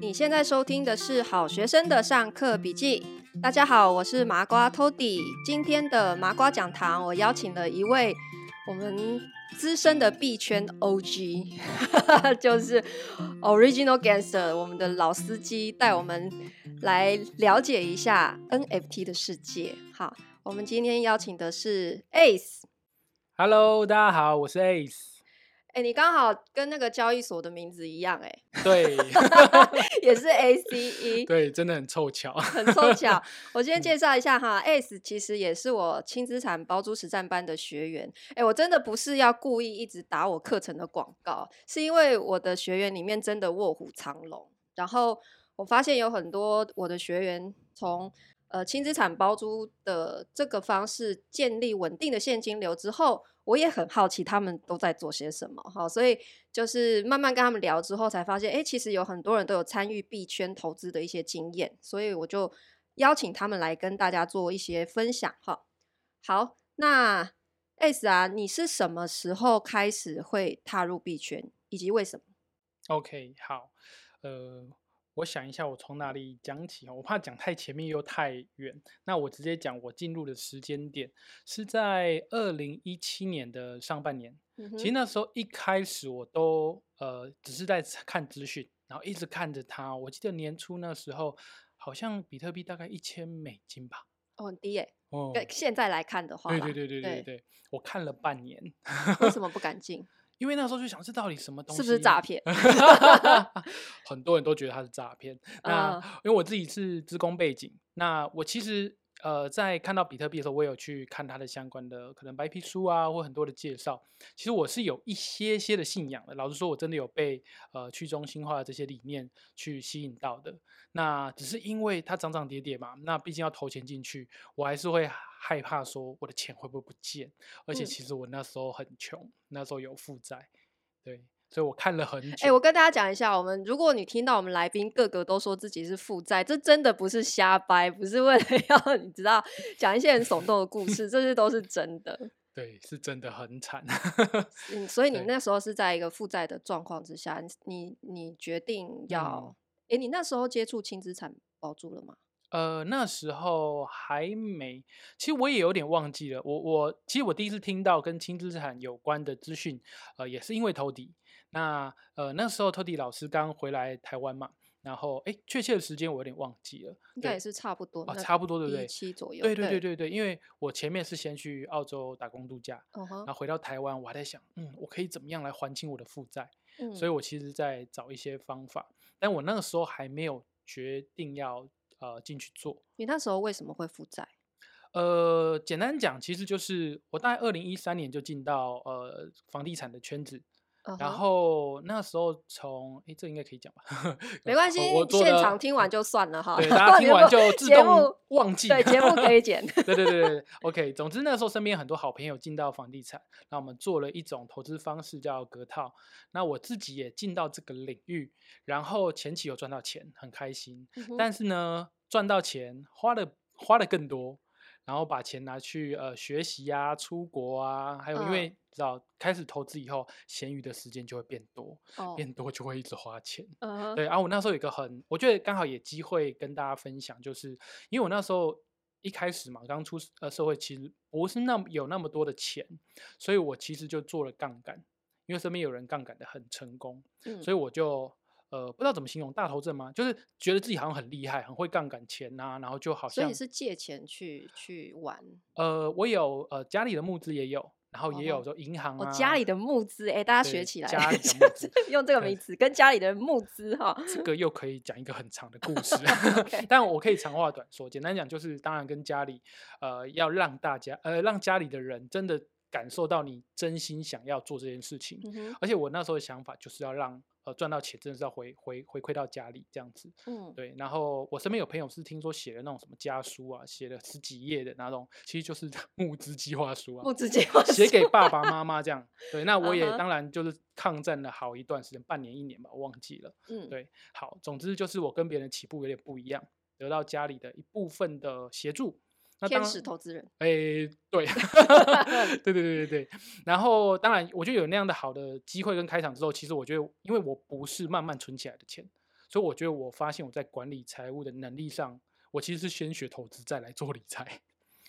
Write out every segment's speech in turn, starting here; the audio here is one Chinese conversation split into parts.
你现在收听的是好学生的上课笔记。大家好，我是麻瓜 Toddy。今天的麻瓜讲堂，我邀请了一位我们资深的币圈 OG，就是 Original Gangster，我们的老司机，带我们来了解一下 NFT 的世界。好，我们今天邀请的是 Ace。Hello，大家好，我是 Ace。哎、欸，你刚好跟那个交易所的名字一样，欸，哎，对，也是 A C E，对，真的很凑巧，很凑巧。我今天介绍一下哈，Ace 其实也是我轻资产包租实战班的学员。哎、欸，我真的不是要故意一直打我课程的广告，是因为我的学员里面真的卧虎藏龙，然后我发现有很多我的学员从呃轻资产包租的这个方式建立稳定的现金流之后。我也很好奇他们都在做些什么，哈，所以就是慢慢跟他们聊之后，才发现，哎，其实有很多人都有参与币圈投资的一些经验，所以我就邀请他们来跟大家做一些分享，哈。好，那 Ace 啊，你是什么时候开始会踏入币圈，以及为什么？OK，好，呃。我想一下，我从哪里讲起？我怕讲太前面又太远。那我直接讲，我进入的时间点是在二零一七年的上半年。嗯、其实那时候一开始我都呃只是在看资讯，然后一直看着它。我记得年初那时候好像比特币大概一千美金吧。哦，很低耶。哦，现在来看的话，对对对对对对，对，我看了半年。为什么不敢进？因为那时候就想，这到底什么东西？是不是诈骗？很多人都觉得它是诈骗。那因为我自己是职工背景，那我其实。呃，在看到比特币的时候，我有去看它的相关的可能白皮书啊，或很多的介绍。其实我是有一些些的信仰的。老实说，我真的有被呃去中心化的这些理念去吸引到的。那只是因为它涨涨跌跌嘛，那毕竟要投钱进去，我还是会害怕说我的钱会不会不见。而且其实我那时候很穷，那时候有负债，对。所以我看了很久。哎、欸，我跟大家讲一下，我们如果你听到我们来宾个个都说自己是负债，这真的不是瞎掰，不是为了 要你知道讲一些很耸动的故事，这些都是真的。对，是真的很惨。嗯，所以你那时候是在一个负债的状况之下，你你决定要，哎、嗯欸，你那时候接触轻资产保住了吗？呃，那时候还没，其实我也有点忘记了。我我其实我第一次听到跟轻资产有关的资讯，呃，也是因为 Tody。那呃那时候 Tody 老师刚回来台湾嘛，然后哎，确切的时间我有点忘记了，应该也是差不多，啊，差不多对不对？一七左右。对对对对对，因为我前面是先去澳洲打工度假，uh -huh. 然后回到台湾，我还在想，嗯，我可以怎么样来还清我的负债？嗯，所以我其实在找一些方法，但我那个时候还没有决定要呃进去做。你那时候为什么会负债？呃，简单讲，其实就是我大概二零一三年就进到呃房地产的圈子。Uh -huh. 然后那时候从诶，这应该可以讲吧？没关系，我现场听完就算了哈。对，大家听完就自动忘记。对，节目可以剪。对对对对，OK。总之那时候身边很多好朋友进到房地产，那我们做了一种投资方式叫隔套。那我自己也进到这个领域，然后前期有赚到钱，很开心。Uh. 但是呢，赚到钱花的花的更多。然后把钱拿去呃学习啊、出国啊，还有因为知道、uh. 开始投资以后，闲余的时间就会变多，uh. 变多就会一直花钱。Uh -huh. 对，然、啊、后我那时候有一个很，我觉得刚好也机会跟大家分享，就是因为我那时候一开始嘛，刚出呃社会，其实不是那么有那么多的钱，所以我其实就做了杠杆，因为身边有人杠杆的很成功，uh. 所以我就。呃，不知道怎么形容大头症吗？就是觉得自己好像很厉害，很会杠杆钱呐、啊，然后就好像。所以是借钱去去玩？呃，我有呃家里的募资也有，然后也有说银行啊。家里的募资，哎、欸，大家学起来。家里的募资 用这个名词，跟家里的募资哈。这个又可以讲一个很长的故事，但我可以长话短说，简单讲就是，当然跟家里呃要让大家呃让家里的人真的感受到你真心想要做这件事情，嗯、而且我那时候的想法就是要让。呃，赚到钱真的是要回回回馈到家里这样子，嗯，对。然后我身边有朋友是听说写了那种什么家书啊，写了十几页的那种，其实就是 募资计划书啊，募资计划写给爸爸妈妈这样。对，那我也当然就是抗战了好一段时间，半年一年吧，我忘记了。嗯，对。好，总之就是我跟别人起步有点不一样，得到家里的一部分的协助。天使投资人，哎、欸，对，对对对对对。然后，当然，我觉得有那样的好的机会跟开场之后，其实我觉得，因为我不是慢慢存起来的钱，所以我觉得我发现我在管理财务的能力上，我其实是先学投资再来做理财。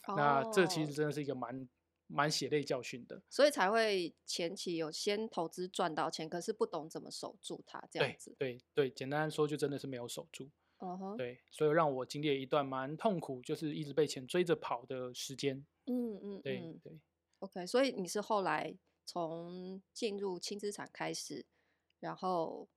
哦、那这其实真的是一个蛮蛮血泪教训的，所以才会前期有先投资赚到钱，可是不懂怎么守住它这样子。对对对，简单说就真的是没有守住。Uh. 对，所以让我经历了一段蛮痛苦，就是一直被钱追着跑的时间。嗯嗯，对对。OK，所以你是后来从进入轻资产开始，然后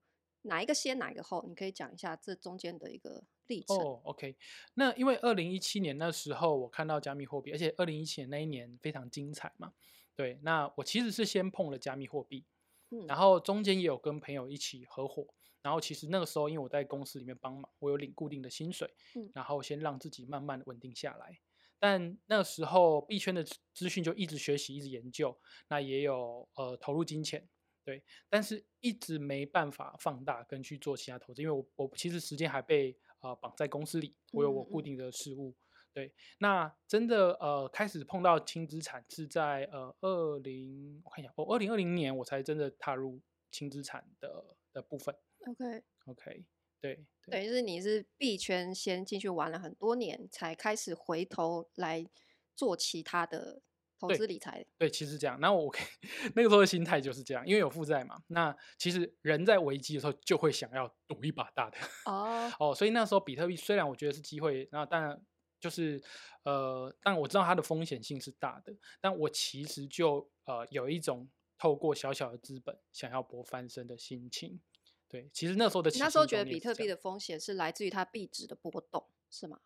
哪一个先，哪一个后？你可以讲一下这中间的一个历程。哦，OK。那因为二零一七年那时候我看到加密货币，而且二零一七年那一年非常精彩嘛。对，那我其实是先碰了加密货币，嗯，然后中间也有跟朋友一起合伙。然后其实那个时候，因为我在公司里面帮忙，我有领固定的薪水，嗯，然后先让自己慢慢的稳定下来。但那个时候币圈的资讯就一直学习，一直研究，那也有呃投入金钱，对，但是一直没办法放大跟去做其他投资，因为我我其实时间还被呃绑在公司里，我有我固定的事务，嗯嗯对。那真的呃开始碰到轻资产是在呃二零我看一下哦二零二零年我才真的踏入轻资产的的部分。OK OK，对，等于是你是币圈先进去玩了很多年，才开始回头来做其他的投资理财。对，其实这样。那我 那个时候的心态就是这样，因为有负债嘛。那其实人在危机的时候就会想要赌一把大的。哦 哦，所以那时候比特币虽然我觉得是机会，那当然就是呃，但我知道它的风险性是大的，但我其实就呃有一种透过小小的资本想要搏翻身的心情。对，其实那时候的那时候觉得比特币的风险是来自于它币值的波动，是吗？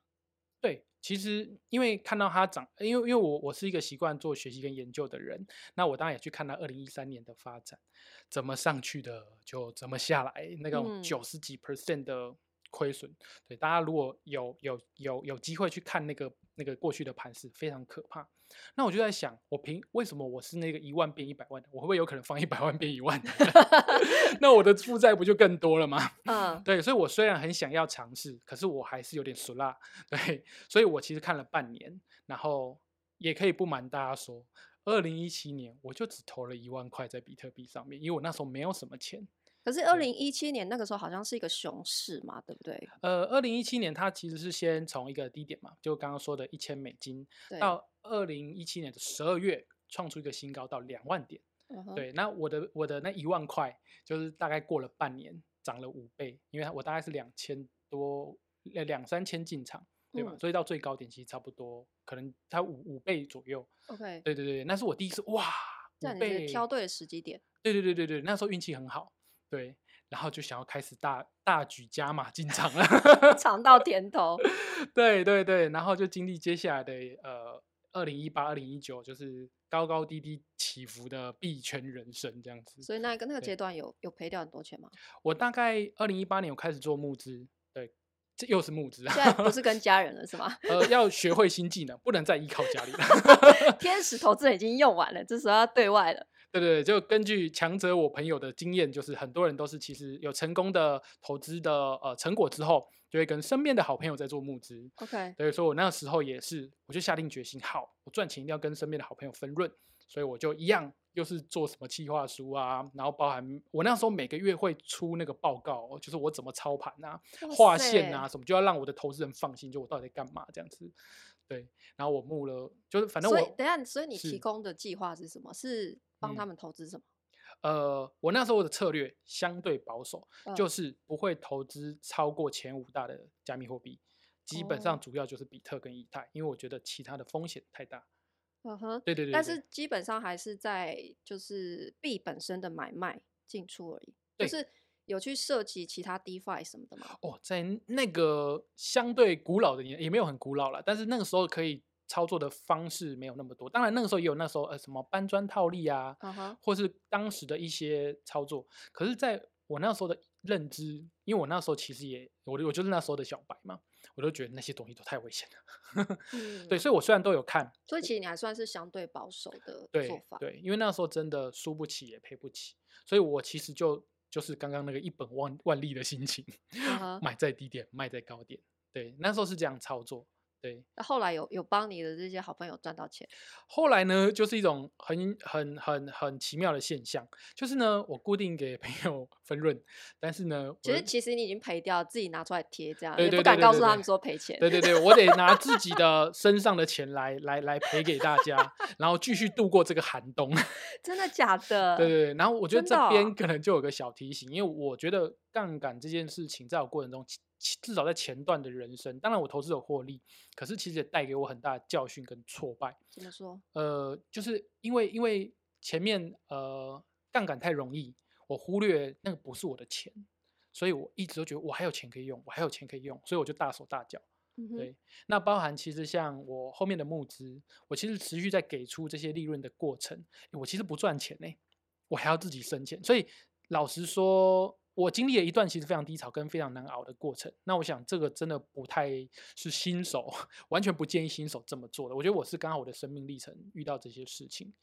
对，其实因为看到它涨，因为因为我我是一个习惯做学习跟研究的人，那我当然也去看它二零一三年的发展，怎么上去的就怎么下来，那个九十几 percent 的亏损。嗯。对，大家如果有有有有机会去看那个那个过去的盘势，非常可怕。那我就在想，我凭为什么我是那个一万变一百万的，我会不会有可能放一百万变一万？那我的负债不就更多了吗？嗯，对，所以我虽然很想要尝试，可是我还是有点俗辣。对，所以我其实看了半年，然后也可以不瞒大家说，二零一七年我就只投了一万块在比特币上面，因为我那时候没有什么钱。可是二零一七年那个时候好像是一个熊市嘛，对不对？呃，二零一七年它其实是先从一个低点嘛，就刚刚说的一千美金，到二零一七年的十二月创出一个新高到两万点。Uh-huh. 对，那我的我的那一万块就是大概过了半年涨了五倍，因为我大概是两千多两三千进场，对吧？嗯。所以到最高点其实差不多，可能它五五倍左右。OK，对对对，那是我第一次哇，五倍，挑对了时机点。对对对对对，那时候运气很好。对，然后就想要开始大大举加码进场了，尝到甜 头。对对对，然后就经历接下来的呃，二零一八、二零一九，就是高高低低起伏的币圈人生这样子。所以那个那个阶段有有赔掉很多钱吗？我大概二零一八年我开始做募资，对，这又是募资，现在不是跟 家人了是吗？呃，要学会新技能，不能再依靠家里了。天使投资已经用完了，这时候要对外了。对对对，就根据强者我朋友的经验，就是很多人都是其实有成功的投资的呃成果之后，就会跟身边的好朋友在做募资。OK，所以说我那个时候也是，我就下定决心，好，我赚钱一定要跟身边的好朋友分润，所以我就一样，又是做什么企划书啊，然后包含我那时候每个月会出那个报告，就是我怎么操盘啊、画线啊什么，就要让我的投资人放心，就我到底在干嘛这样子。对，然后我募了，就是反正我等下，所以你提供的计划是什么？是帮他们投资什么？嗯？呃，我那时候的策略相对保守，嗯，就是不会投资超过前五大的加密货币，基本上主要就是比特跟以太，哦，因为我觉得其他的风险太大。嗯哼，对对对，对。但是基本上还是在就是币本身的买卖进出而已，就是。有去涉及其他 DeFi 什么的吗？哦，在那个相对古老的年，也没有很古老了，但是那个时候可以操作的方式没有那么多。当然那个时候也有那时候呃什么搬砖套利啊，uh-huh. 或是当时的一些操作。可是在我那时候的认知，因为我那时候其实也我我就是那时候的小白嘛，我都觉得那些东西都太危险了。嗯、对，所以我虽然都有看，所以其实你还算是相对保守的做法。对，对，因为那时候真的输不起也赔不起，所以我其实就。就是刚刚那个一本万万利的心情，uh -huh. 买在低点，卖在高点。对，那时候是这样操作。对，那后来有有帮你的这些好朋友赚到钱？后来呢，就是一种很很很很奇妙的现象，就是呢，我固定给朋友分润，但是呢，其实其实你已经赔掉，自己拿出来贴，这样也不敢告诉他们说赔钱。对对对，我得拿自己的 身上的钱来来来赔给大家，然后继续度过这个寒冬。真的假的？对对对，然后我觉得这边可能就有个小提醒，因为我觉得杠杆这件事情在我过程中。至少在前段的人生，当然我投资有获利，可是其实也带给我很大的教训跟挫败。怎么说？呃，就是因为因为前面呃杠杆太容易，我忽略那个不是我的钱，所以我一直都觉得我还有钱可以用，我还有钱可以用，所以我就大手大脚。嗯、对，那包含其实像我后面的募资，我其实持续在给出这些利润的过程，我其实不赚钱呢，我还要自己生钱，所以老实说。我经历了一段其实非常低潮跟非常难熬的过程，那我想这个真的不太是新手，完全不建议新手这么做的。我觉得我是刚好我的生命历程遇到这些事情，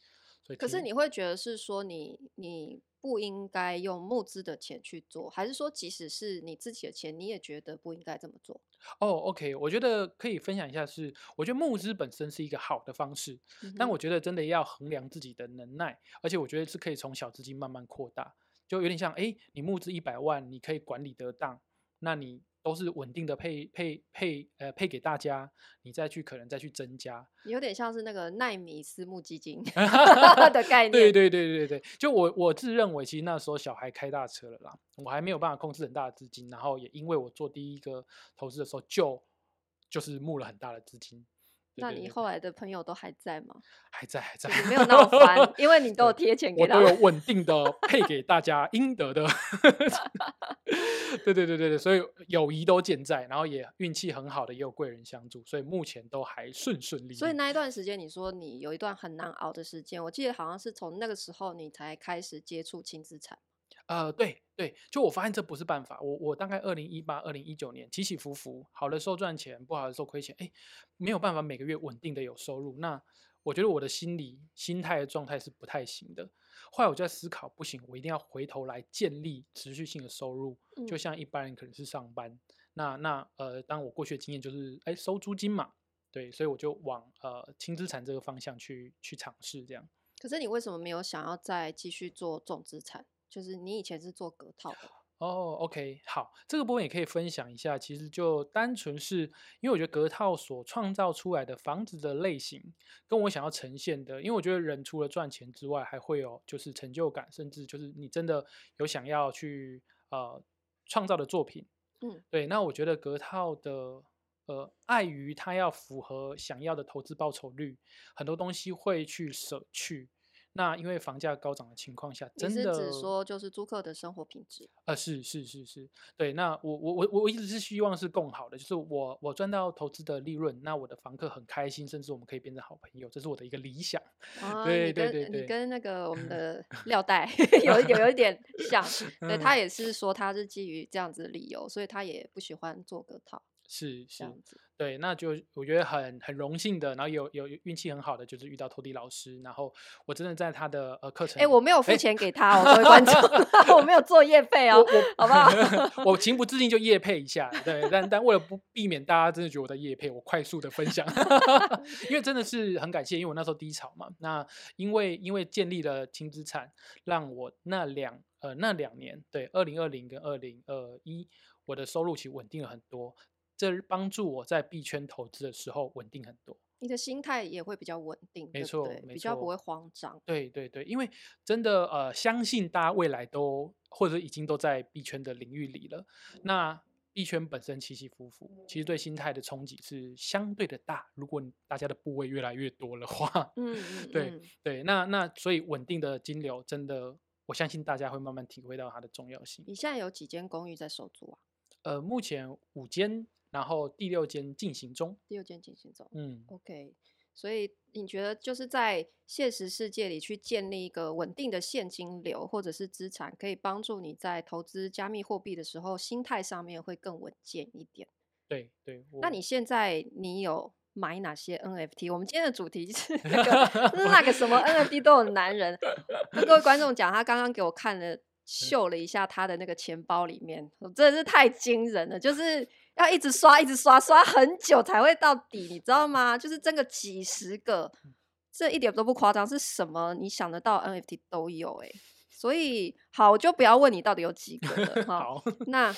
所以可是你会觉得是说你你不应该用募资的钱去做，还是说即使是你自己的钱，你也觉得不应该这么做？哦，OK，我觉得可以分享一下是，我觉得募资本身是一个好的方式，嗯，但我觉得真的要衡量自己的能耐，而且我觉得是可以从小资金慢慢扩大。就有点像，哎，你募资一百万，你可以管理得当，那你都是稳定的配配配，呃，配给大家，你再去可能再去增加，有点像是那个奈米私募基金 的概念。对对对对对，就我我自认为，其实那时候小孩开大车了啦，我还没有办法控制很大的资金，然后也因为我做第一个投资的时候就就是募了很大的资金。那你后来的朋友都还在吗？还在，还在，没有那么烦，因为你都有贴钱给他，我都有稳定的配给大家应得的。对对对对对，所以友谊都健在，然后也运气很好的，也有贵人相助，所以目前都还顺顺利利。所以那一段时间，你说你有一段很难熬的时间，我记得好像是从那个时候你才开始接触轻资产。呃，对对，就我发现这不是办法。我我大概二零一八、二零一九年起起伏伏，好的时候赚钱，不好的时候亏钱，哎，没有办法每个月稳定的有收入。那我觉得我的心理心态的状态是不太行的。后来我就在思考，不行，我一定要回头来建立持续性的收入，就像一般人可能是上班。嗯、那那呃，当我过去的经验就是，哎，收租金嘛，对，所以我就往呃轻资产这个方向去去尝试这样。可是你为什么没有想要再继续做重资产？就是你以前是做隔套的哦，oh，OK，好，这个部分也可以分享一下。其实就单纯是因为我觉得隔套所创造出来的房子的类型，跟我想要呈现的，因为我觉得人除了赚钱之外，还会有就是成就感，甚至就是你真的有想要去呃创造的作品。嗯，对。那我觉得隔套的呃，碍于它要符合想要的投资报酬率，很多东西会去舍去。那因为房价高涨的情况下，真的，说就是租客的生活品质？呃，是是是是，对。那我我我我一直是希望是更好的，就是我我赚到投资的利润，那我的房客很开心，甚至我们可以变成好朋友，这是我的一个理想。啊、对对对对，你跟那个我们的廖代 有有有一点像，对，他也是说他是基于这样子的理由，所以他也不喜欢做隔套。是是，对，那就我觉得很很荣幸的，然后有有运气很好的，就是遇到托迪老师，然后我真的在他的呃课程，哎，我没有付钱给他，各位观众，我没有做业配哦，好不好？我情不自禁就业配一下，对，但但为了不避免大家真的觉得我在业配，我快速的分享，因为真的是很感谢，因为我那时候低潮嘛，那因为因为建立了轻资产，让我那两呃那两年，对，二零二零跟二零二一，我的收入其实稳定了很多。这帮助我在币圈投资的时候稳定很多，你的心态也会比较稳定，没错，没错，比较不会慌张。对对对，因为真的呃，相信大家未来都或者已经都在币圈的领域里了。嗯、那币圈本身起起伏伏，其实对心态的冲击是相对的大。如果大家的部位越来越多的话，嗯，嗯对嗯对，那那所以稳定的金流真的，我相信大家会慢慢体会到它的重要性。你现在有几间公寓在收租啊？呃，目前五间。然后第六间进行中，第六间进行中，嗯，OK。所以你觉得就是在现实世界里去建立一个稳定的现金流或者是资产，可以帮助你在投资加密货币的时候，心态上面会更稳健一点。对对。那你现在你有买哪些 NFT？我们今天的主题是 那个，是那个什么 NFT 都有男人。跟各位观众讲，他刚刚给我看了。秀了一下他的那个钱包里面，真的是太惊人了，就是要一直刷，一直刷，刷很久才会到底，你知道吗？就是真的几十个，这一点都不夸张，是什么你想得到 NFT 都有哎、欸。所以好，我就不要问你到底有几个了 哈。好那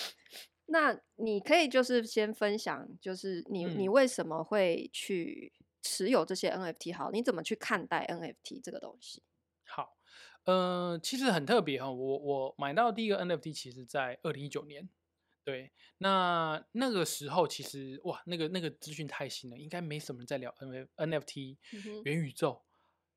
那你可以就是先分享，就是你、嗯、你为什么会去持有这些 NFT？好，你怎么去看待 NFT 这个东西？好，呃，其实很特别哈。我我买到第一个 NFT，其实在二零一九年。对，那那个时候其实哇，那个那个资讯太新了，应该没什么人在聊 NFT 元宇宙。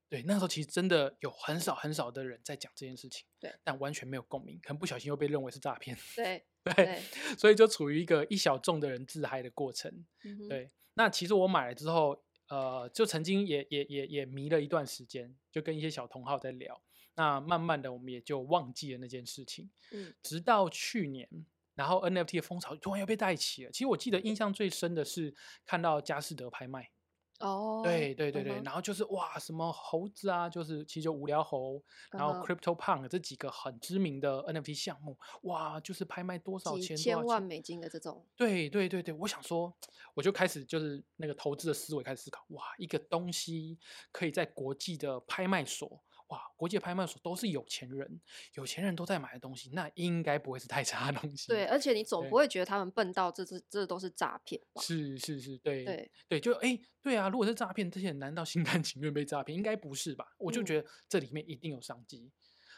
对，那时候其实真的有很少很少的人在讲这件事情，对，但完全没有共鸣，可能不小心又被认为是诈骗，对对，对，所以就处于一个一小众的人自嗨的过程。嗯、对，那其实我买了之后，呃，就曾经也也也也迷了一段时间，就跟一些小同好在聊，那慢慢的我们也就忘记了那件事情，嗯，直到去年，然后 NFT 的风潮突然又被带起了。其实我记得印象最深的是看到佳士得拍卖。哦、oh，对对对对，嗯，然后就是哇，什么猴子啊，就是其实就无聊猴，然后 Crypto Punk 这几个很知名的 NFT 项目，哇，就是拍卖多少钱，几千万美金的这种。对对对对，我想说，我就开始就是那个投资的思维开始思考，哇，一个东西可以在国际的拍卖所。哇，国际拍卖所都是有钱人，有钱人都在买的东西，那应该不会是太 差的东西。对，而且你总不会觉得他们笨到这这这都是诈骗吧？是是是，对对对，就哎，对啊，如果是诈骗，这些人难道心 甘情愿被诈骗？应该不是吧？我就觉得这里面一定有商机，嗯，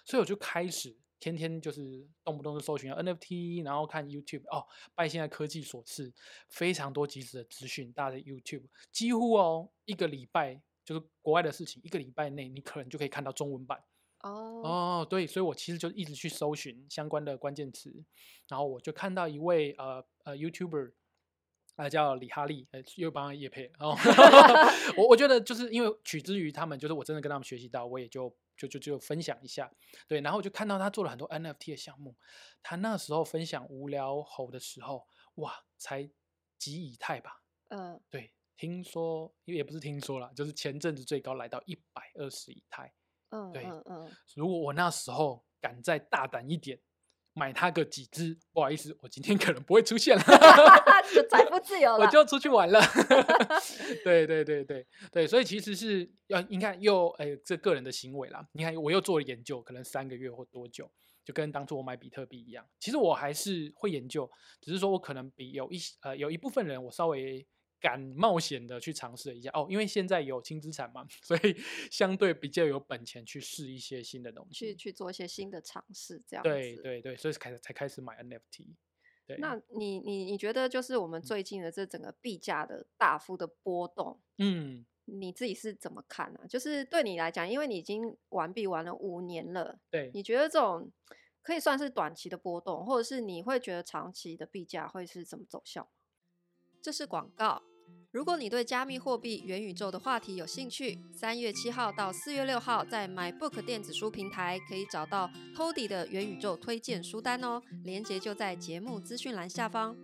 所以我就开始天天就是动不动就搜寻 NFT，然后看 YouTube。哦，拜现在科技所赐，非常多及时的资讯，大家的 YouTube 几乎哦一个礼拜。就是国外的事情，一个礼拜内你可能就可以看到中文版。哦哦，对，所以我其实就一直去搜寻相关的关键词，然后我就看到一位呃呃 YouTuber，啊、呃、叫李哈利，呃又帮他业配。然 后我我觉得就是因为取之于他们，就是我真的跟他们学习到，我也就就就就分享一下。对，然后我就看到他做了很多 NFT 的项目，他那时候分享无聊猴的时候，哇，才几以太吧？嗯，对。听说，因为也不是听说啦，就是前阵子最高来到一百二十以太。嗯，对，嗯嗯。如果我那时候敢再大胆一点，买它个几只，不好意思，我今天可能不会出现了，就财富自由了，我就出去玩了。对对对对对，所以其实是要你看又哎，这个人的行为啦，你看我又做了研究，可能三个月或多久，就跟当初我买比特币一样。其实我还是会研究，只是说我可能比有一呃有一部分人我稍微。敢冒险的去尝试一下哦，因为现在有轻资产嘛，所以相对比较有本钱去试一些新的东西，去去做一些新的尝试，这样子。对对对，所以开始才开始买 NFT。对，那你你你觉得就是我们最近的这整个币价的大幅的波动，嗯，你自己是怎么看呢、啊？就是对你来讲，因为你已经玩币玩了五年了，对，你觉得这种可以算是短期的波动，或者是你会觉得长期的币价会是怎么走向？这是广告。如果你对加密货币、元宇宙的话题有兴趣，三月七号到四月六号，在 MyBook 电子书平台可以找到 Toddy 的元宇宙推荐书单哦，链接就在节目资讯栏下方。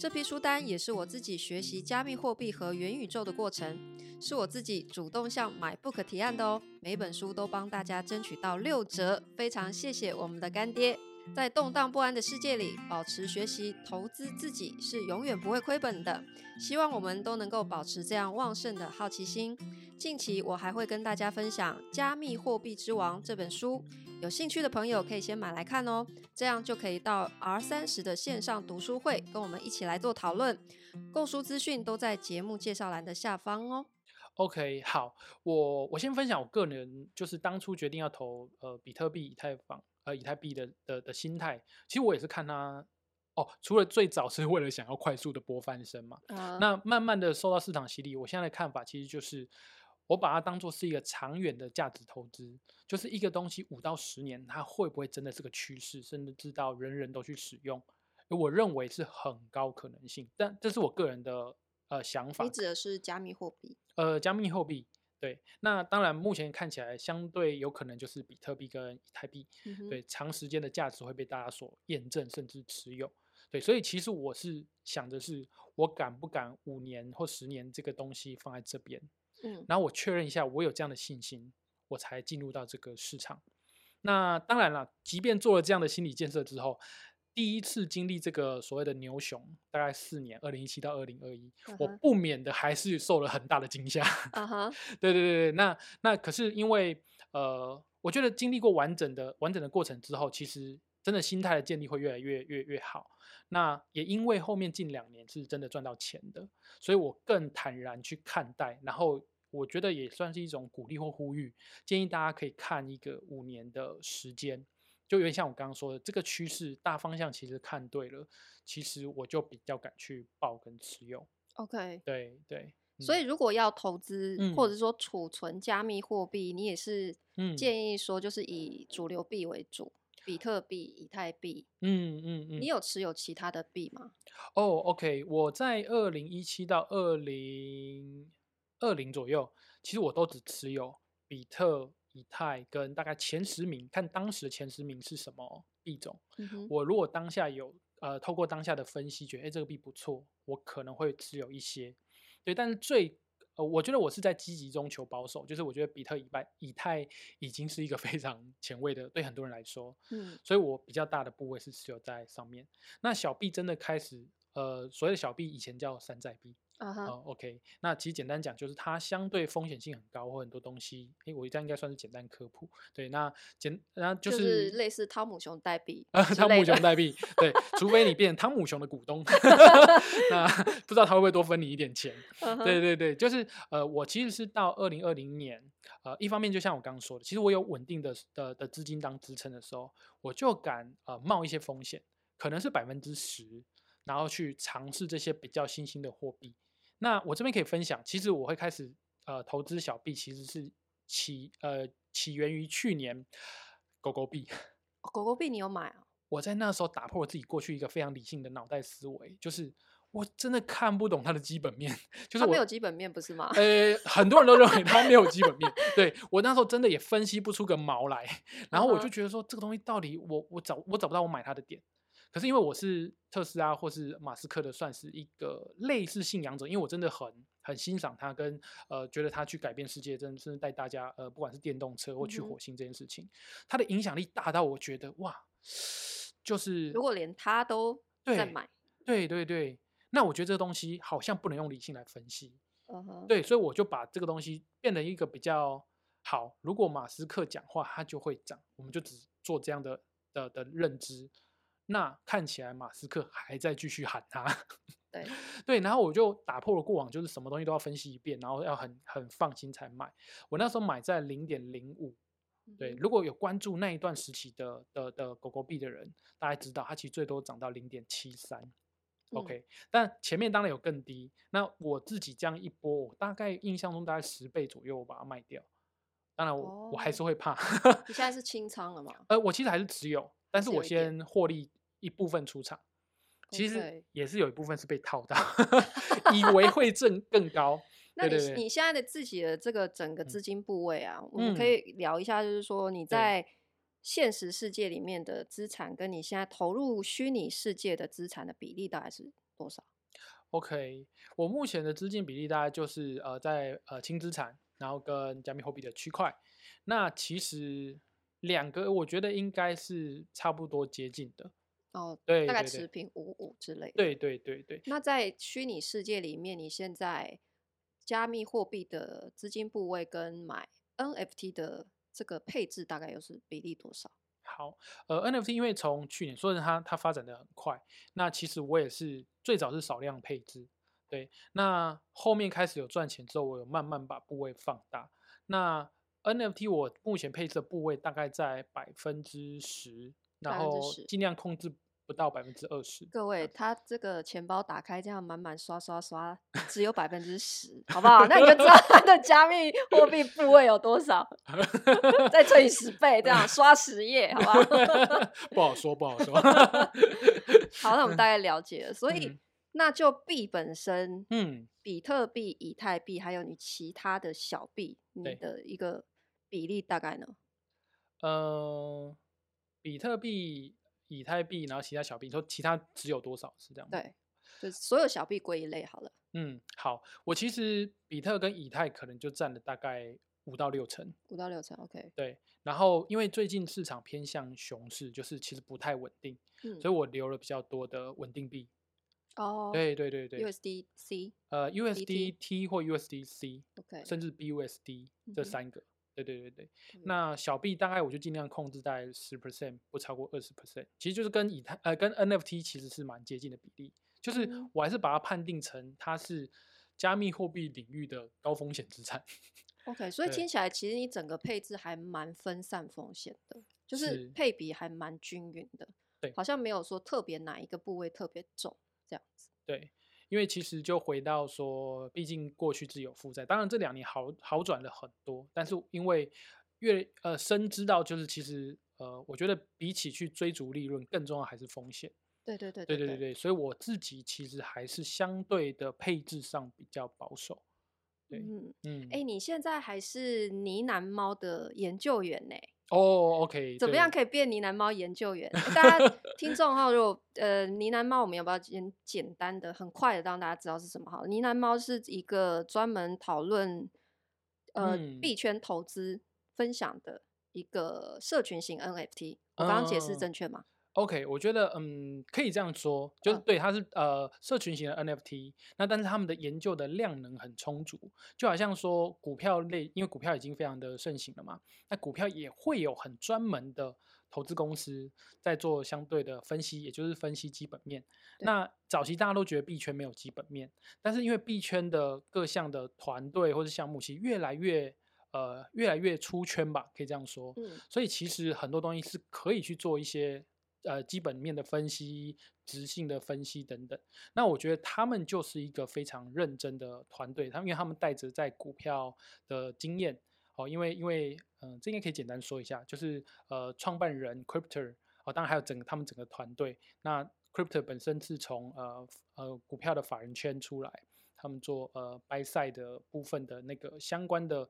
这批书单也是我自己学习加密货币和元宇宙的过程，是我自己主动向 MyBook 提案的哦。每本书都帮大家争取到六折，非常谢谢我们的干爹。在动荡不安的世界里，保持学习、投资自己是永远不会亏本的。希望我们都能够保持这样旺盛的好奇心。近期我还会跟大家分享《加密货币之王》这本书，有兴趣的朋友可以先买来看哦，这样就可以到 R 三十的线上读书会跟我们一起来做讨论。购书资讯都在节目介绍栏的下方哦。OK，好，我我先分享我个人就是当初决定要投呃比特币、以太坊。呃，以太币的的的心态，其实我也是看它哦。除了最早是为了想要快速的波翻身嘛，uh. 那慢慢的受到市场洗礼，我现在的看法其实就是，我把它当做是一个长远的价值投资，就是一个东西五到十年，它会不会真的是个趋势，甚至知道人人都去使用，我认为是很高可能性。但这是我个人的呃想法。你指的是加密货币？呃，加密货币。对，那当然，目前看起来相对有可能就是比特币跟以太币，嗯，对，长时间的价值会被大家所验证，甚至持有。对，所以其实我是想的是，我敢不敢五年或十年这个东西放在这边，嗯，然后我确认一下我有这样的信心，我才进入到这个市场。那当然了，即便做了这样的心理建设之后，第一次经历这个所谓的牛熊，大概四年，二零一七到二零二一，我不免的还是受了很大的惊吓。啊哈，对对对对，那那可是因为呃，我觉得经历过完整的完整的过程之后，其实真的心态的建立会越来越越越好。那也因为后面近两年是真的赚到钱的，所以我更坦然去看待，然后。我觉得也算是一种鼓励或呼吁，建议大家可以看一个五年的时间，就有点像我刚刚说的，这个趋势大方向其实看对了，其实我就比较敢去抱跟持有。OK，对对，嗯、所以如果要投资、嗯、或者说储存加密货币，你也是建议说就是以主流币为主，比特币、以太币。嗯嗯嗯，你有持有其他的币吗？哦、oh，OK，我在二零一七到二零。二零左右，其实我都只持有比特、以太跟大概前十名，看当时的前十名是什么币种。嗯、我如果当下有呃，透过当下的分析，觉得哎这个币不错，我可能会持有一些。对，但是最呃，我觉得我是在积极中求保守，就是我觉得比特、以外、以太已经是一个 非常前卫的，对很多人来说，嗯，所以我比较大的部位是持有在上面。那小币真的开始，呃，所谓的小币以前叫山寨币。哦、uh huh. uh,，OK，那其实简单讲就是它相对风险性很高，或很多东西，诶，我这样应该算是简单科普。对，那简，那就是，就是类似汤姆熊代币，汤姆熊代币，对，除非你变成汤姆熊的股东，那不知道他会不会多分你一点钱。Uh huh. 对对对，就是呃，我其实是到二零二零年，呃，一方面就像我刚刚说的，其实我有稳定的的的资金当支撑的时候，我就敢呃冒一些风险，可能是百分之十，然后去尝试这些比较新兴的货币。那我这边可以分享，其实我会开始呃投资小币，其实是起呃起源于去年狗狗币。狗狗币你有买啊？我在那时候打破了自己过去一个非常理性的脑袋思维，就是我真的看不懂它的基本面，就是我没有基本面不是吗？呃，很多人都认为它没有基本面，对，我那时候真的也分析不出个毛来，然后我就觉得说这个东西到底我我找我找不到我买它的点。可是因为我是特斯拉或是马斯克的，算是一个类似信仰者，因为我真的很很欣赏他，跟呃觉得他去改变世界，真的是带大家呃不管是电动车或去火星这件事情，嗯、他的影响力大到我觉得哇，就是如果连他都在买，对对对。对，那我觉得这个东西好像不能用理性来分析，嗯，对，所以我就把这个东西变成一个比较好，如果马斯克讲话，他就会涨，我们就只做这样的的的认知。那看起来马斯克还在继续喊他，对 对，然后我就打破了过往，就是什么东西都要分析一遍，然后要很很放心才买。我那时候买在零点零五，对，如果有关注那一段时期的的的狗狗币的人，大家知道它其实最多涨到零点七三，OK，但前面当然有更低。那我自己这样一波，我大概印象中大概十倍左右，我把它卖掉。当然我、哦、我还是会怕。你现在是清仓了吗？呃，我其实还是持有，但是我先获利。一部分出场，其实也是有一部分是被套到. 以为会挣更高。那你你现在的自己的这个整个资金部位啊，嗯、我们可以聊一下，就是说你在现实世界里面的资产，跟你现在投入虚拟世界的资产的比例大概是多少？OK，我目前的资金比例大概就是呃在呃轻资产，然后跟加密货币的区块。那其实两个我觉得应该是差不多接近的。哦，对，大概持平五五之类的。对对对对。那在虚拟世界里面，你现在加密货币的资金部位跟买 NFT 的这个配置大概又是比例多少？好，呃，NFT 因为从去年，所以它它发展的很快。那其实我也是最早是少量配置，对。那后面开始有赚钱之后，我有慢慢把部位放大。那 NFT 我目前配置的部位大概在百分之十。然后尽量控制不到百分之二十。各位，他这个钱包打开这样满满刷刷刷，只有百分之十，好不好？那你就知道他的加密货币部位有多少，再乘以十倍，这样刷十页，好不好？不好说，不好说。好，那我们大概了解了。所以，嗯、那就币本身，嗯，比特币、以太币，还有你其他的小币，你的一个比例大概呢？嗯。呃比特币、以太币，然后其他小币，你说其他只有多少？是这样吗？对，就所有小币归一类好了。嗯，好，我其实比特跟以太可能就占了大概五到六成，五到六成，OK。对，然后因为最近市场偏向熊市，就是其实不太稳定，嗯，所以我留了比较多的稳定币。哦，对对对对，USDC，呃，USDT 或 USDC，OK，甚至 BUSD 这三个。对对对对，那小币大概我就尽量控制在十 percent，不超过二十 percent，其实就是跟以太呃跟 NFT 其实是蛮接近的比例，就是我还是把它判定成它是加密货币领域的高风险资产。OK，所以听起来其实你整个配置还蛮分散风险的，就是配比还蛮均匀的，对，好像没有说特别哪一个部位特别重这样子。对。因为其实就回到说，毕竟过去自有负债，当然这两年好好转了很多，但是因为越呃深知道，就是其实呃，我觉得比起去追逐利润，更重要还是风险。对对对对对对对，所以我自己其实还是相对的配置上比较保守。对，嗯嗯，哎，你现在还是呢喃猫的研究员呢？哦、oh，OK，怎么样可以变呢喃猫研究员？大家听众哈，如果呃呢喃猫，我们要不要简简单的、很快的让大家知道是什么？哈，呢喃猫是一个专门讨论呃币圈投资分享的一个社群型 NFT。我刚刚解释正确吗？Uh OK，我觉得嗯，可以这样说，就是对，它是呃社群型的 NFT，那但是他们的研究的量能很充足，就好像说股票类，因为股票已经非常的盛行了嘛，那股票也会有很专门的投资公司在做相对的分析，也就是分析基本面。那早期大家都觉得币圈没有基本面，但是因为币圈的各项的团队或者项目其实越来越呃越来越出圈吧，可以这样说，嗯，所以其实很多东西是可以去做一些。呃，基本面的分析、质性的分析等等，那我觉得他们就是一个非常认真的团队。他们因为他们带着在股票的经验，哦，因为因为嗯、这应该可以简单说一下，就是呃，创办人 Crypto 哦，当然还有整个他们整个团队。那 Crypto 本身是从呃呃股票的法人圈出来，他们做呃 Buy Side 的部分的那个相关的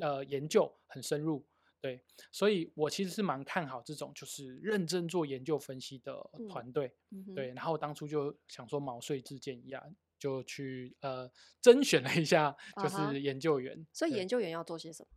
呃研究很深入。对，所以我其实是蛮看好这种就是认真做研究分析的团队。嗯、对，然后当初就想说毛遂自荐一样，就去呃甄选了一下，就是研究员。Uh-huh. 所以研究员要做些什么？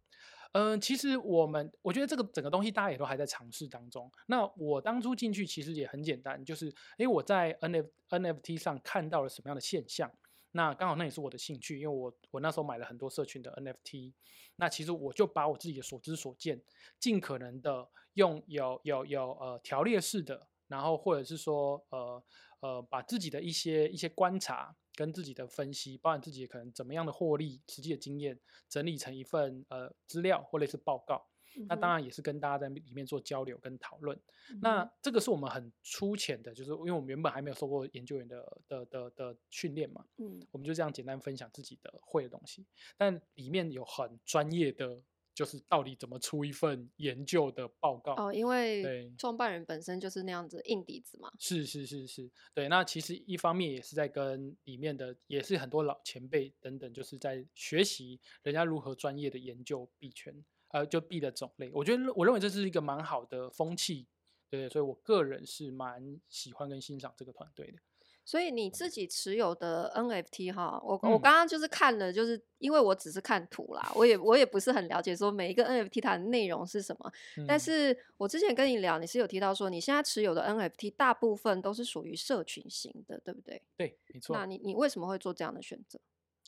嗯、呃，其实我们我觉得这个整个东西大家也都还在尝试当中。那我当初进去其实也很简单，就是哎我在 NFT NFT 上看到了什么样的现象。那刚好那也是我的兴趣，因为我我那时候买了很多社群的 NFT，那其实我就把我自己的所知所见，尽可能的用有有有呃条列式的，然后或者是说呃呃把自己的一些一些观察跟自己的分析，包含自己可能怎么样的获利实际的经验，整理成一份呃资料或类似报告。那当然也是跟大家在里面做交流跟讨论。嗯、那这个是我们很粗浅的，就是因为我们原本还没有受过研究员的的的的训练嘛，嗯，我们就这样简单分享自己的会的东西。但里面有很专业的，就是到底怎么出一份研究的报告哦，因为创办人本身就是那样子硬底子嘛。是是是是，对。那其实一方面也是在跟里面的，也是很多老前辈等等，就是在学习人家如何专业的研究币圈。呃，就币的种类，我觉得我认为这是一个蛮好的风气，对，所以我个人是蛮喜欢跟欣赏这个团队的。所以你自己持有的 NFT 哈，我我刚刚就是看了，就是因为我只是看图啦，我也我也不是很了解说每一个 NFT 它的内容是什么。嗯。但是我之前跟你聊，你是有提到说你现在持有的 NFT 大部分都是属于社群型的，对不对？对，没错。那你你为什么会做这样的选择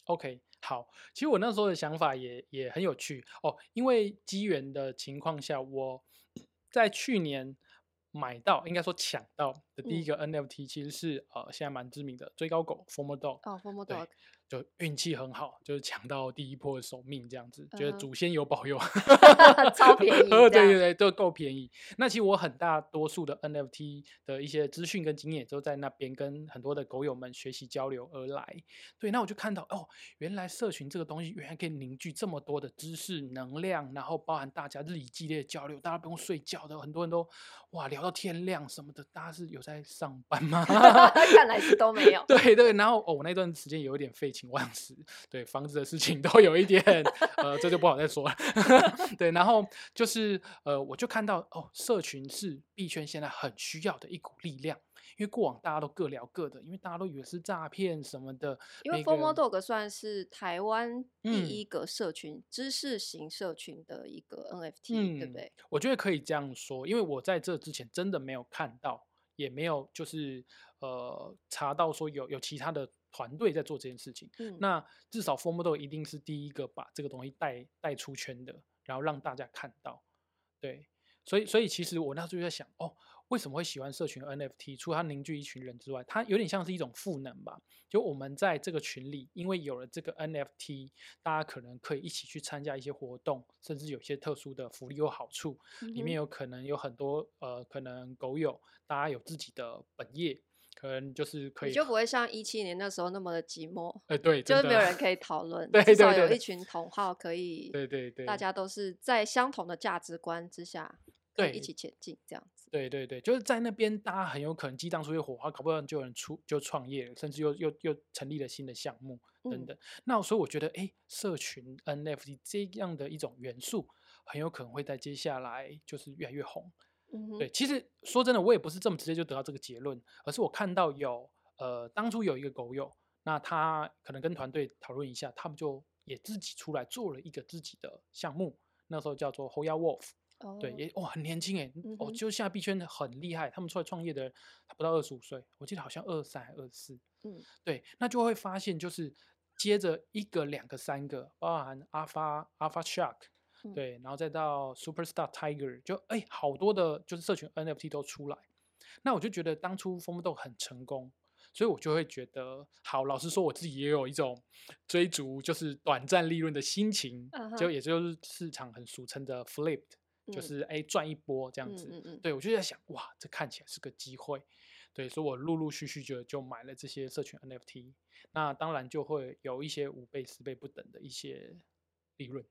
？OK，好，其实我那时候的想法也也很有趣哦，因为机缘的情况下，我在去年买到，应该说抢到的第一个 NFT，其实是、嗯、呃现在蛮知名的追高狗 Former Dog 哦，Former Dog。就运气很好，就是抢到第一波的首命这样子，觉得祖先有保佑 超便宜，对对对，都够便宜。那其实我很大多数的 NFT 的一些资讯跟经验都在那边跟很多的狗友们学习交流而来。对，那我就看到哦，原来社群这个东西原来可以凝聚这么多的知识能量，然后包含大家日以继夜交流，大家不用睡觉的，很多人都哇聊到天亮什么的。大家是有在上班吗？看来是都没有。对对，然后哦，我那段时间有一点废寝忘事，对房子的事情 都有一点，呃，这就不好再说了。对，然后就是呃，我就看到哦，社群是币圈现在很需要的一股力量，因因为过往大家都各聊各的，因为大家都以为是诈骗什么的。因为 Formo Dog 算是台湾第一个社群、嗯、知识型社群的一个 NFT，、嗯、对不对？我觉得可以这样说，因为我在这之前真的没有看到，也没有就是呃查到说有有其他的团队在做这件事情。嗯、那至少 Dog 一定是第一个把这个东西带带出圈的，然后让大家看到。对，所以所以其实我那时候就在想，哦。为什么会喜欢社群 NFT？除了它凝聚一群人之外，它有点像是一种赋能吧。就我们在这个群里，因为有了这个 NFT，大家可能可以一起去参加一些活动，甚至有些特殊的福利或好处。嗯、里面有可能有很多呃，可能狗友大家有自己的本业，可能就是可以，你就不会像一七年那时候那么的寂寞。哎、欸，对，就是没有人可以讨论，对对对对，至少有一群同好可以，对对对，大家都是在相同的价值观之下。对，一起前进这样子。对对对，就是在那边，大家很有可能激荡出一些火花，搞不好就有人出就创业，甚至又又又成立了新的项目等等。嗯、那所以我觉得，哎，社群 NFT 这样的一种元素，很有可能会在接下来就是越来越红。嗯、对，其实说真的，我也不是这么直接就得到这个结论，而是我看到有呃，当初有一个狗友，那他可能跟团队讨论一下，他们就也自己出来做了一个自己的项目，那时候叫做 Hoya Wolf。对，也哇、哦，很年轻哎，嗯、哦，就现在币圈很厉害，他们出来创业的人不到二十五岁，我记得好像二三还二十四，嗯，对，那就会发现就是接着一个、两个、三个，包含 Alpha Alpha Shark，对，然后再到 Superstar Tiger，就哎，好多的就是社群 NFT 都出来，那我就觉得当初 FOMO Dog 很成功，所以我就会觉得，好，老实说，我自己也有一种追逐就是短暂利润的心情，就、uh huh. 也就是市场很俗称的 Flipped。就是哎，赚一波这样子，嗯嗯嗯、对，我就在想，哇，这看起来是个机会，对，所以我陆陆续续就就买了这些社群 NFT，那当然就会有一些五倍、十倍不等的一些利润。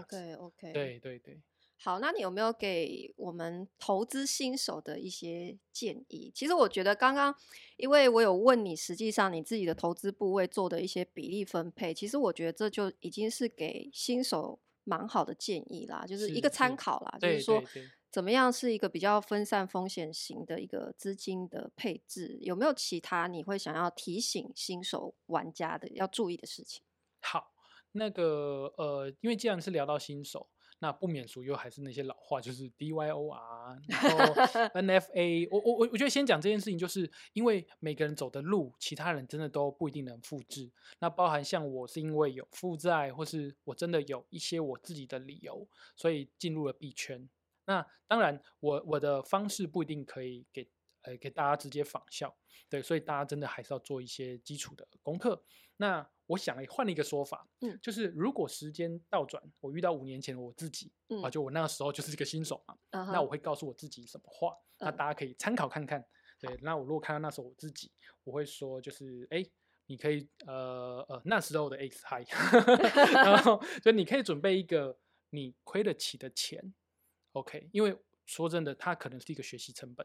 OK OK，对对对。好，那你有没有给我们投资新手的一些建议？其实我觉得刚刚，因为我有问你，实际上你自己的投资部位做的一些比例分配，其实我觉得这就已经是给新手。蛮好的建议啦，就是一个参考啦，是是就是说怎么样是一个比较分散风险型的一个资金的配置，有没有其他你会想要提醒新手玩家的要注意的事情？好，那个呃，因为既然是聊到新手。那不免俗又还是那些老话，就是 DYOR，然后 NFA。我我我我觉得先讲这件事情，就是因为每个人走的路，其他人真的都不一定能复制。那包含像我是因为有负债，或是我真的有一些我自己的理由，所以进入了币圈。那当然我，我我的方式不一定可以给呃给大家直接仿效，对，所以大家真的还是要做一些基础的功课。那我想了换了一个说法，嗯，就是如果时间倒转，我遇到五年前的我自己，嗯、啊，就我那个时候就是一个新手嘛，嗯、那我会告诉我自己什么话？嗯、那大家可以参考看看。对，那我如果看到那时候我自己，我会说就是，哎，你可以，呃呃，那时候的 X high，然后就你可以准备一个你亏得起的钱，OK？因为说真的，它可能是一个学习成本，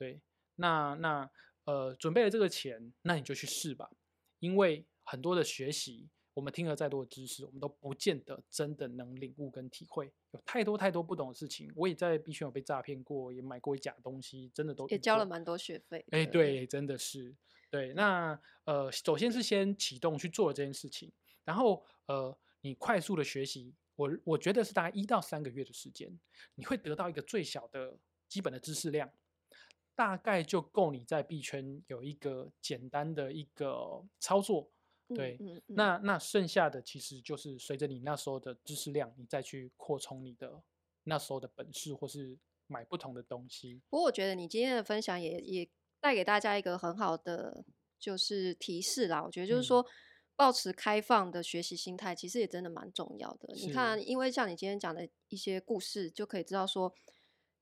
对，那那呃，准备了这个钱，那你就去试吧，因为。很多的学习，我们听了再多的知识，我们都不见得真的能领悟跟体会。有太多太多不懂的事情，我也在币圈有被诈骗过，也买过假东西，真的都也交了蛮多学费。哎，对，真的是对。那呃，首先是先启动去做了这件事情，然后呃，你快速的学习，我我觉得是大概一到三个月的时间，你会得到一个最小的基本的知识量。大概就够你在币圈有一个简单的一个操作。对，嗯嗯嗯、那那剩下的其实就是随着你那时候的知识量，你再去扩充你的那时候的本事，或是买不同的东西。不过我觉得你今天的分享也也带给大家一个很好的就是提示啦。我觉得就是说，保持开放的学习心态，其实也真的蛮重要的。你看，因为像你今天讲的一些故事，就可以知道说。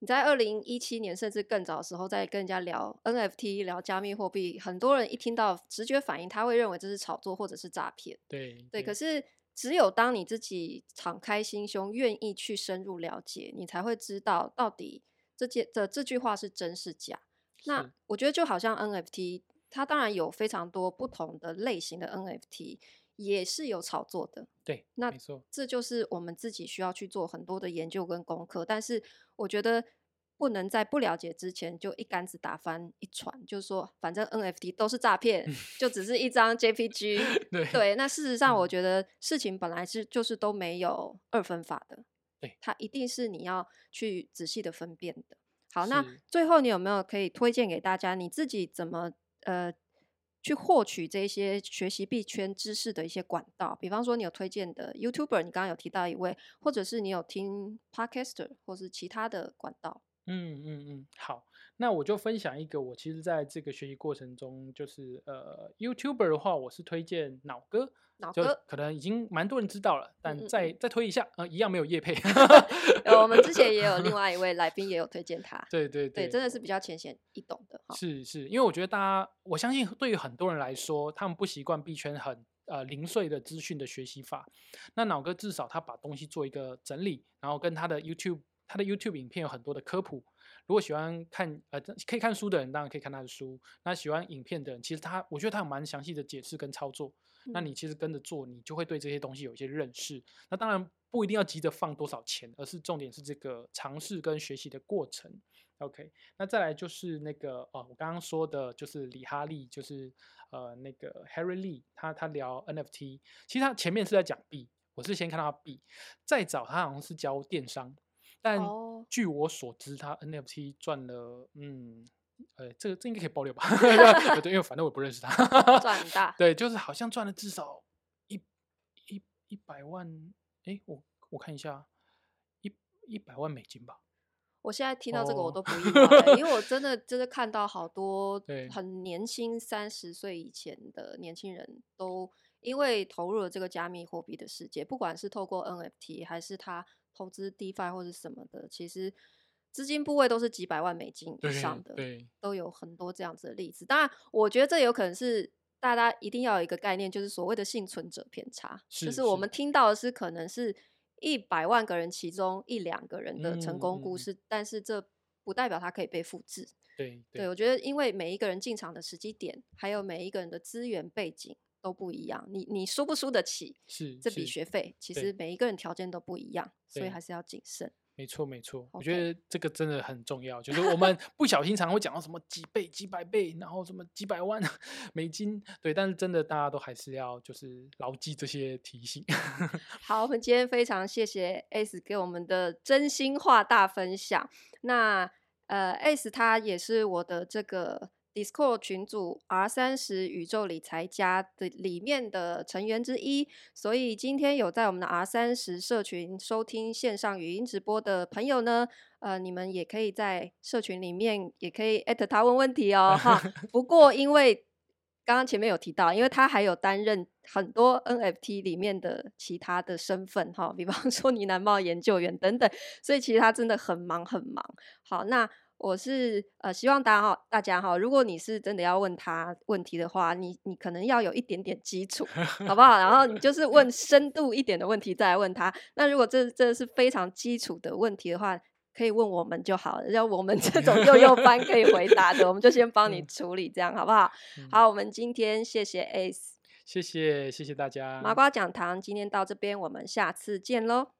你在二零一七年甚至更早的时候，在跟人家聊 NFT、聊加密货币，很多人一听到直觉反应，他会认为这是炒作或者是诈骗。对对，对，可是只有当你自己敞开心胸，愿意去深入了解，你才会知道到底这件这这句话是真是假。那我觉得就好像 NFT，它当然有非常多不同的类型的 NFT。也是有炒作的，对，那没错，这就是我们自己需要去做很多的研究跟功课。但是我觉得不能在不了解之前就一竿子打翻一船，就是说反正 NFT 都是诈骗，就只是一张 JPG。对对，那事实上我觉得事情本来是就是都没有二分法的，对，它一定是你要去仔细的分辨的。好，那最后你有没有可以推荐给大家，你自己怎么呃？去获取这些学习币圈知识的一些管道，比方说你有推荐的 YouTuber，你刚刚有提到一位，或者是你有听 Podcaster，或是其他的管道。嗯嗯嗯，好，那我就分享一个，我其实在这个学习过程中，就是呃，YouTuber 的话，我是推荐脑哥。脑哥可能已经蛮多人知道了，但再再推一下，呃，一样没有业配。我们之前也有另 外一位来宾也有推荐他，对对对，对，真的是比较浅显易懂的。是是，因为我觉得大家，我相信对于很多人来说，他们不习惯币圈很呃零碎的资讯的学习法。那脑哥至少他把东西做一个整理，然后跟他的 YouTube，他的 YouTube 影片有很多的科普。如果喜欢看呃可以看书的人，当然可以看他的书。那喜欢影片的人，其实他我觉得他有蛮详细的解释跟操作。那你其实跟着做，你就会对这些东西有一些认识。那当然不一定要急着放多少钱，而是重点是这个尝试跟学习的过程。OK，那再来就是那个哦，我刚刚说的就是李哈利，就是呃那个 Harry Lee，他他聊 NFT，其实他前面是在讲币，我是先看到币，再早他好像是教电商，但据我所知，他 NFT 赚了嗯。呃，这个这应该可以爆料吧？对，因为反正我不认识他。赚很大。对，就是好像赚了至少一一一百万。哎，我我看一下，一一百万美金吧。我现在听到这个我都不意外，因为我真的真 的看到好多很年轻三十岁以前的年轻人都因为投入了这个加密货币的世界，不管是透过 NFT 还是他投资 DeFi 或者什么的，其实。资金部位都是几百万美金以上的，都有很多这样子的例子。当然，我觉得这有可能是大家一定要有一个概念，就是所谓的幸存者偏差，是就是我们听到的是可能是一百万个人其中一两个人的成功故事，嗯嗯，但是这不代表它可以被复制。对对，对，我觉得因为每一个人进场的时机点，还有每一个人的资源背景都不一样，你你输不输得起是这笔学费？其实每一个人条件都不一样，所以还是要谨慎。没错，没错，我觉得这个真的很重要。就是我们 不小心常常会讲到什么几倍、几百倍，然后什么几百万 美金，对，但是真的大家都还是要就是牢记这些提醒。好，我们今天非常谢谢 Ace 给我们的真心话大分享。那呃，Ace 他也是我的这个。Discord 群组 R 三十宇宙理财家的里面的成员之一，所以今天有在我们的 R 三十社群收听线上语音直播的朋友呢，呃，你们也可以在社群里面也可以艾特他问问题哦，哈。不过因为刚刚前面有提到，因为他还有担任很多 NFT 里面的其他的身份，哈，比方说呢喃猫研究员等等，所以其实他真的很忙很忙。好，那。我是呃希望大家哈，大家哈，如果你是真的要问他问题的话，你你可能要有一点点基础，好不好？然后你就是 问深度一点的问题再来问他。那如果这这是非常基础的问题的话，可以问我们就好了，要我们 这种幼幼班可以回答的，我们就先帮你处理，这样好不好？好，我们今天谢谢 Ace，谢谢谢谢大家。麻瓜讲堂今天到这边，我们下次见喽。